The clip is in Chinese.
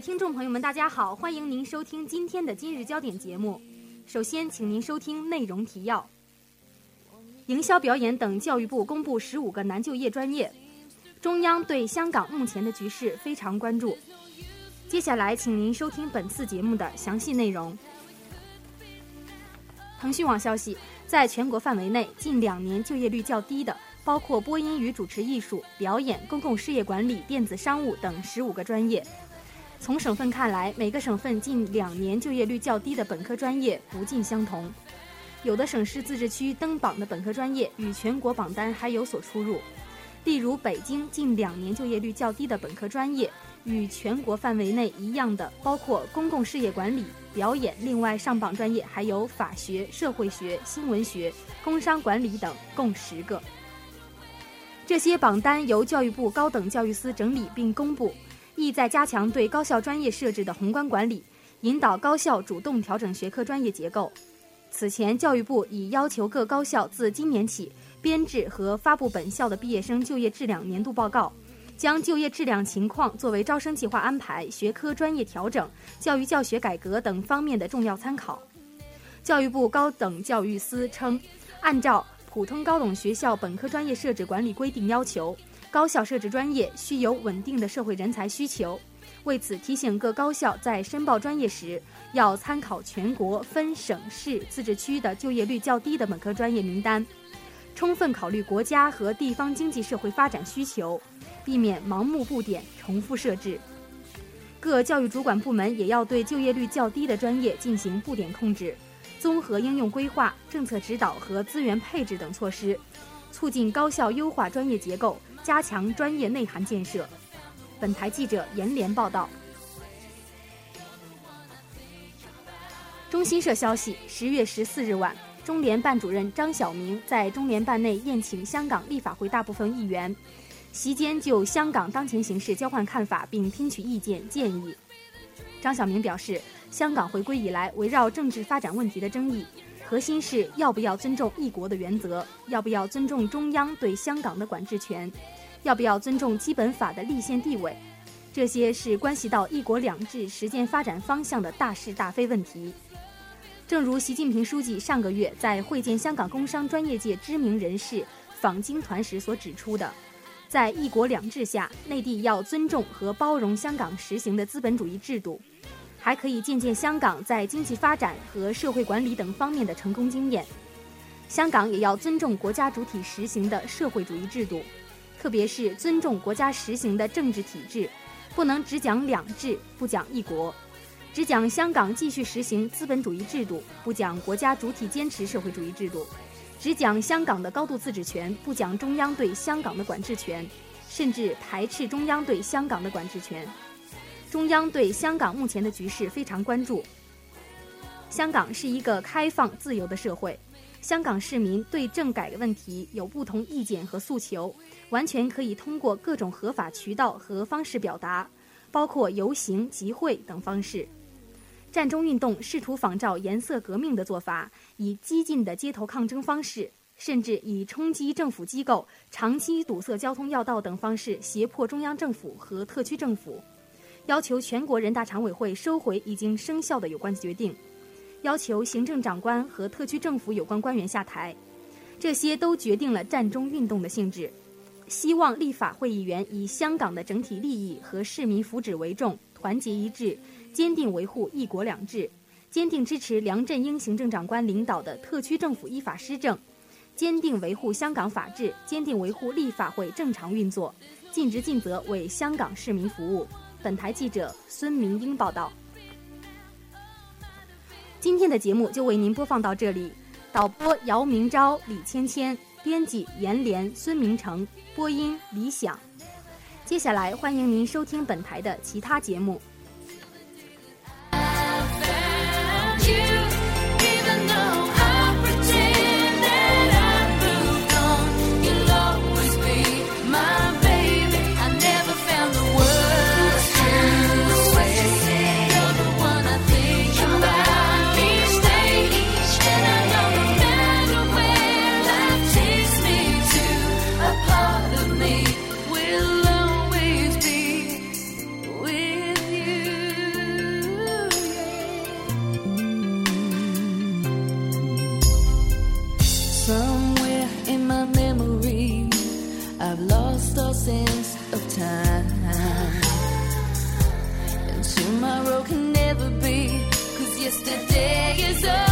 听众朋友们，大家好，欢迎您收听今天的今日焦点节目。首先，请您收听内容提要：营销表演等，教育部公布十五个难就业专业。中央对香港目前的局势非常关注。接下来，请您收听本次节目的详细内容。腾讯网消息，在全国范围内，近两年就业率较低的，包括播音与主持艺术、表演、公共事业管理、电子商务等十五个专业。从省份看来，每个省份近两年就业率较低的本科专业不尽相同，有的省市自治区登榜的本科专业与全国榜单还有所出入。例如，北京近两年就业率较低的本科专业与全国范围内一样的，包括公共事业管理、表演，另外上榜专业还有法学、社会学、新闻学、工商管理等，共十个。这些榜单由教育部高等教育司整理并公布。意在加强对高校专业设置的宏观管理，引导高校主动调整学科专业结构。此前，教育部已要求各高校自今年起编制和发布本校的毕业生就业质量年度报告，将就业质量情况作为招生计划安排、学科专业调整、教育教学改革等方面的重要参考。教育部高等教育司称，按照普通高等学校本科专业设置管理规定要求。高校设置专业需有稳定的社会人才需求，为此提醒各高校在申报专业时，要参考全国分省市自治区的就业率较低的本科专业名单，充分考虑国家和地方经济社会发展需求，避免盲目布点、重复设置。各教育主管部门也要对就业率较低的专业进行布点控制，综合应用规划、政策指导和资源配置等措施，促进高校优化专业结构。加强专业内涵建设。本台记者严连报道。中新社消息，十月十四日晚，中联办主任张晓明在中联办内宴请香港立法会大部分议员，席间就香港当前形势交换看法，并听取意见建议。张晓明表示，香港回归以来，围绕政治发展问题的争议。核心是要不要尊重一国的原则，要不要尊重中央对香港的管制权，要不要尊重基本法的立宪地位，这些是关系到一国两制实践发展方向的大是大非问题。正如习近平书记上个月在会见香港工商专业界知名人士访京团时所指出的，在一国两制下，内地要尊重和包容香港实行的资本主义制度。还可以借鉴香港在经济发展和社会管理等方面的成功经验。香港也要尊重国家主体实行的社会主义制度，特别是尊重国家实行的政治体制，不能只讲两制不讲一国，只讲香港继续实行资本主义制度，不讲国家主体坚持社会主义制度，只讲香港的高度自治权，不讲中央对香港的管制权，甚至排斥中央对香港的管制权。中央对香港目前的局势非常关注。香港是一个开放自由的社会，香港市民对政改的问题有不同意见和诉求，完全可以通过各种合法渠道和方式表达，包括游行、集会等方式。占中运动试图仿照颜色革命的做法，以激进的街头抗争方式，甚至以冲击政府机构、长期堵塞交通要道等方式胁迫中央政府和特区政府。要求全国人大常委会收回已经生效的有关决定，要求行政长官和特区政府有关官员下台，这些都决定了战中运动的性质。希望立法会议员以香港的整体利益和市民福祉为重，团结一致，坚定维护一国两制，坚定支持梁振英行政长官领导的特区政府依法施政，坚定维护香港法治，坚定维护立法会正常运作，尽职尽责为香港市民服务。本台记者孙明英报道。今天的节目就为您播放到这里，导播姚明钊、李芊芊，编辑严连、孙明成，播音李想。接下来欢迎您收听本台的其他节目。no sense of time. And tomorrow can never be, cause yesterday is over.